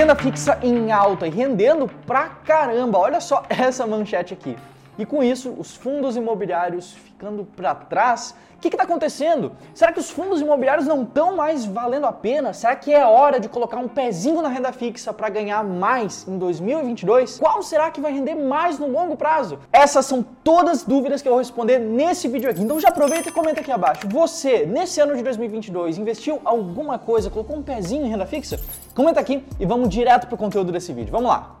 Renda fixa em alta e rendendo pra caramba. Olha só essa manchete aqui. E com isso, os fundos imobiliários ficando para trás. O que está acontecendo? Será que os fundos imobiliários não estão mais valendo a pena? Será que é hora de colocar um pezinho na renda fixa para ganhar mais em 2022? Qual será que vai render mais no longo prazo? Essas são todas as dúvidas que eu vou responder nesse vídeo aqui. Então já aproveita e comenta aqui abaixo. Você, nesse ano de 2022, investiu alguma coisa, colocou um pezinho em renda fixa? Comenta aqui e vamos direto para o conteúdo desse vídeo. Vamos lá!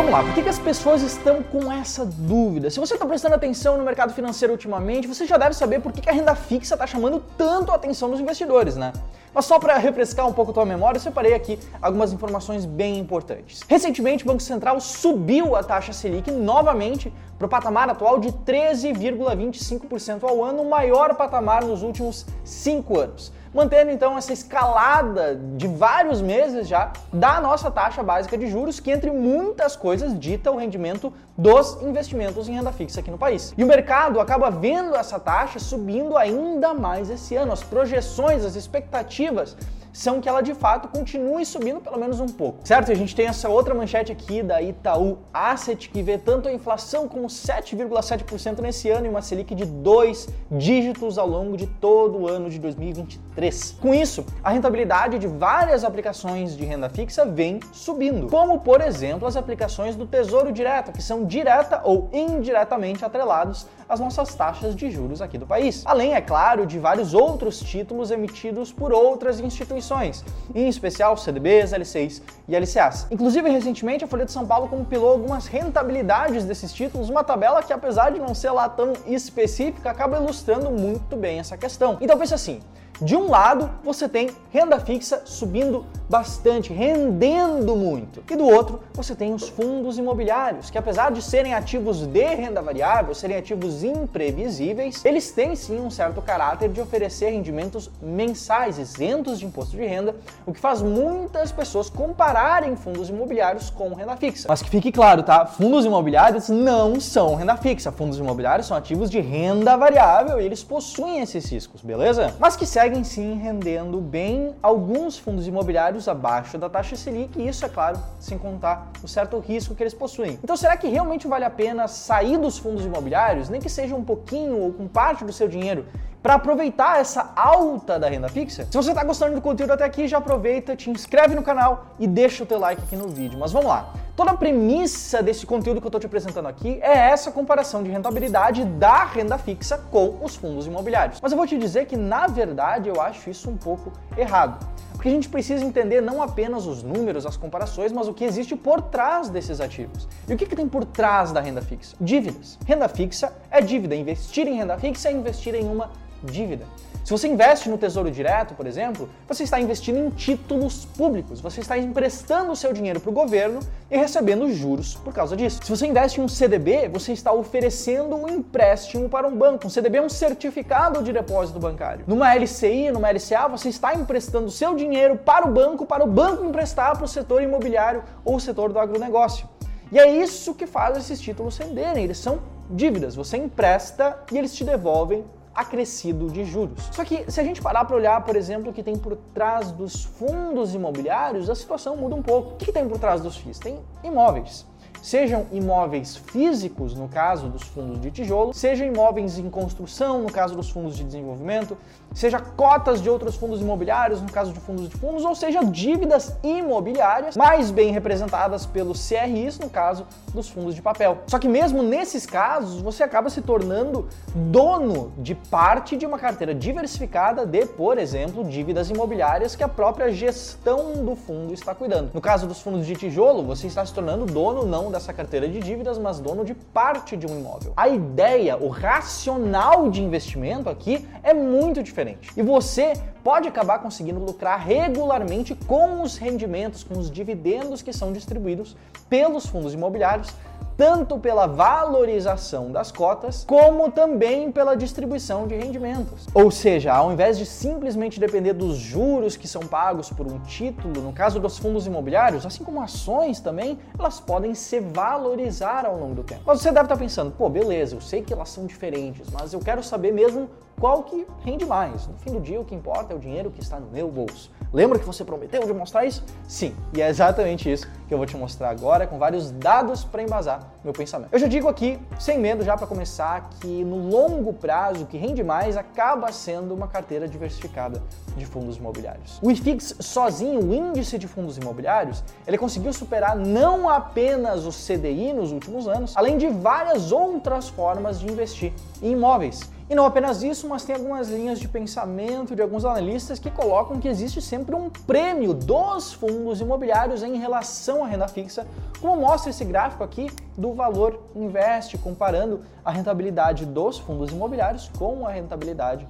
Vamos lá, por que, que as pessoas estão com essa dúvida? Se você está prestando atenção no mercado financeiro ultimamente, você já deve saber por que, que a renda fixa está chamando tanto a atenção dos investidores, né? Mas só para refrescar um pouco a tua memória, eu separei aqui algumas informações bem importantes. Recentemente, o Banco Central subiu a taxa Selic novamente para o patamar atual de 13,25% ao ano, o maior patamar nos últimos cinco anos mantendo então essa escalada de vários meses já da nossa taxa básica de juros, que entre muitas coisas dita o rendimento dos investimentos em renda fixa aqui no país. E o mercado acaba vendo essa taxa subindo ainda mais esse ano. As projeções, as expectativas são que ela de fato continue subindo pelo menos um pouco, certo? A gente tem essa outra manchete aqui da Itaú Asset que vê tanto a inflação como 7,7% nesse ano e uma Selic de dois dígitos ao longo de todo o ano de 2023. Com isso, a rentabilidade de várias aplicações de renda fixa vem subindo, como por exemplo as aplicações do Tesouro Direto, que são direta ou indiretamente atrelados às nossas taxas de juros aqui do país. Além, é claro, de vários outros títulos emitidos por outras instituições instituições, em especial CDBs, LCIs e LCAs. Inclusive, recentemente, a Folha de São Paulo compilou algumas rentabilidades desses títulos, uma tabela que, apesar de não ser lá tão específica, acaba ilustrando muito bem essa questão. Então, pense assim, de um lado, você tem renda fixa subindo bastante, rendendo muito. E do outro, você tem os fundos imobiliários, que apesar de serem ativos de renda variável, serem ativos imprevisíveis, eles têm sim um certo caráter de oferecer rendimentos mensais, isentos de imposto de renda, o que faz muitas pessoas compararem fundos imobiliários com renda fixa. Mas que fique claro, tá? Fundos imobiliários não são renda fixa. Fundos imobiliários são ativos de renda variável e eles possuem esses riscos, beleza? Mas que seguem sim rendendo bem alguns fundos imobiliários abaixo da taxa Selic, e isso é claro, sem contar o certo risco que eles possuem. Então, será que realmente vale a pena sair dos fundos imobiliários, nem que seja um pouquinho ou com parte do seu dinheiro, para aproveitar essa alta da renda fixa? Se você está gostando do conteúdo até aqui, já aproveita, te inscreve no canal e deixa o teu like aqui no vídeo. Mas vamos lá. Toda a premissa desse conteúdo que eu estou te apresentando aqui é essa comparação de rentabilidade da renda fixa com os fundos imobiliários. Mas eu vou te dizer que, na verdade, eu acho isso um pouco errado. Porque a gente precisa entender não apenas os números, as comparações, mas o que existe por trás desses ativos. E o que, que tem por trás da renda fixa? Dívidas. Renda fixa é dívida. Investir em renda fixa é investir em uma dívida. Se você investe no Tesouro Direto, por exemplo, você está investindo em títulos públicos, você está emprestando o seu dinheiro para o governo e recebendo juros por causa disso. Se você investe em um CDB, você está oferecendo um empréstimo para um banco. Um CDB é um certificado de depósito bancário. Numa LCI, numa LCA, você está emprestando seu dinheiro para o banco, para o banco emprestar para o setor imobiliário ou o setor do agronegócio. E é isso que faz esses títulos renderem, eles são dívidas. Você empresta e eles te devolvem acrescido de juros. Só que se a gente parar para olhar, por exemplo, o que tem por trás dos fundos imobiliários, a situação muda um pouco. O que tem por trás dos FIIs? Tem imóveis sejam imóveis físicos, no caso dos fundos de tijolo, sejam imóveis em construção, no caso dos fundos de desenvolvimento, seja cotas de outros fundos imobiliários, no caso de fundos de fundos, ou seja, dívidas imobiliárias, mais bem representadas pelos CRIs, no caso dos fundos de papel. Só que mesmo nesses casos, você acaba se tornando dono de parte de uma carteira diversificada de, por exemplo, dívidas imobiliárias que a própria gestão do fundo está cuidando. No caso dos fundos de tijolo, você está se tornando dono não dessa carteira de dívidas, mas dono de parte de um imóvel. A ideia, o racional de investimento aqui é muito diferente. E você pode acabar conseguindo lucrar regularmente com os rendimentos, com os dividendos que são distribuídos pelos fundos imobiliários tanto pela valorização das cotas, como também pela distribuição de rendimentos. Ou seja, ao invés de simplesmente depender dos juros que são pagos por um título, no caso dos fundos imobiliários, assim como ações também, elas podem se valorizar ao longo do tempo. Mas você deve estar pensando, pô, beleza, eu sei que elas são diferentes, mas eu quero saber mesmo qual que rende mais. No fim do dia, o que importa é o dinheiro que está no meu bolso. Lembra que você prometeu de mostrar isso? Sim, e é exatamente isso que eu vou te mostrar agora com vários dados para embasar meu pensamento. Eu já digo aqui, sem medo já para começar, que no longo prazo o que rende mais acaba sendo uma carteira diversificada de fundos imobiliários. O IFIX sozinho, o índice de fundos imobiliários, ele conseguiu superar não apenas o CDI nos últimos anos, além de várias outras formas de investir em imóveis. E não apenas isso, mas tem algumas linhas de pensamento de alguns analistas que colocam que existe sempre um prêmio dos fundos imobiliários em relação à renda fixa, como mostra esse gráfico aqui do valor investe, comparando a rentabilidade dos fundos imobiliários com a rentabilidade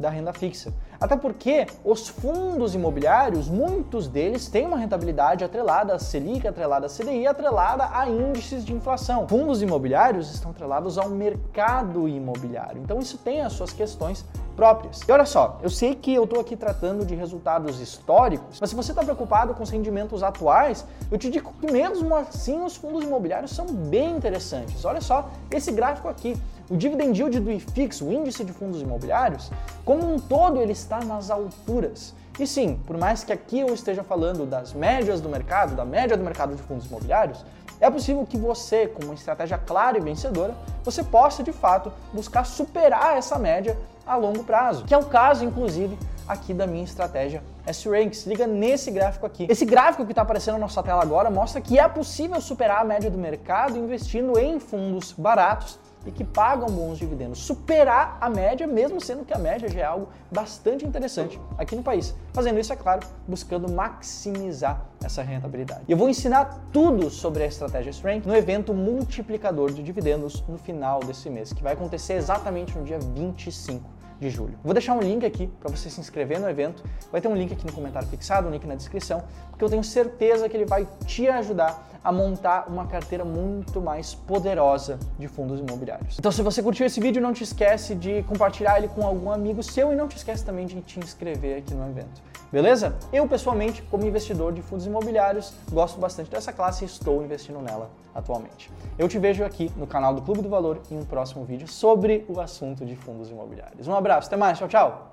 da renda fixa. Até porque os fundos imobiliários, muitos deles têm uma rentabilidade atrelada a Selic, atrelada a CDI, atrelada a índices de inflação. Fundos imobiliários estão atrelados ao mercado imobiliário. Então isso tem as suas questões próprias. E olha só, eu sei que eu estou aqui tratando de resultados históricos, mas se você está preocupado com os rendimentos atuais, eu te digo que mesmo assim os fundos imobiliários são bem interessantes. Olha só esse gráfico aqui. O dividend yield do IFIX, o índice de fundos imobiliários, como um todo ele está nas alturas. E sim, por mais que aqui eu esteja falando das médias do mercado, da média do mercado de fundos imobiliários, é possível que você, com uma estratégia clara e vencedora, você possa de fato buscar superar essa média a longo prazo, que é o caso, inclusive, aqui da minha estratégia S-Ranks. Liga nesse gráfico aqui. Esse gráfico que está aparecendo na nossa tela agora mostra que é possível superar a média do mercado investindo em fundos baratos e que pagam bons dividendos, superar a média, mesmo sendo que a média já é algo bastante interessante aqui no país. Fazendo isso, é claro, buscando maximizar essa rentabilidade. E eu vou ensinar tudo sobre a estratégia Strength no evento multiplicador de dividendos no final desse mês, que vai acontecer exatamente no dia 25 de julho. Vou deixar um link aqui para você se inscrever no evento. Vai ter um link aqui no comentário fixado, um link na descrição, porque eu tenho certeza que ele vai te ajudar a montar uma carteira muito mais poderosa de fundos imobiliários. Então, se você curtiu esse vídeo, não te esquece de compartilhar ele com algum amigo seu e não te esquece também de te inscrever aqui no evento. Beleza? Eu, pessoalmente, como investidor de fundos imobiliários, gosto bastante dessa classe e estou investindo nela atualmente. Eu te vejo aqui no canal do Clube do Valor em um próximo vídeo sobre o assunto de fundos imobiliários. Um abraço, até mais, tchau, tchau!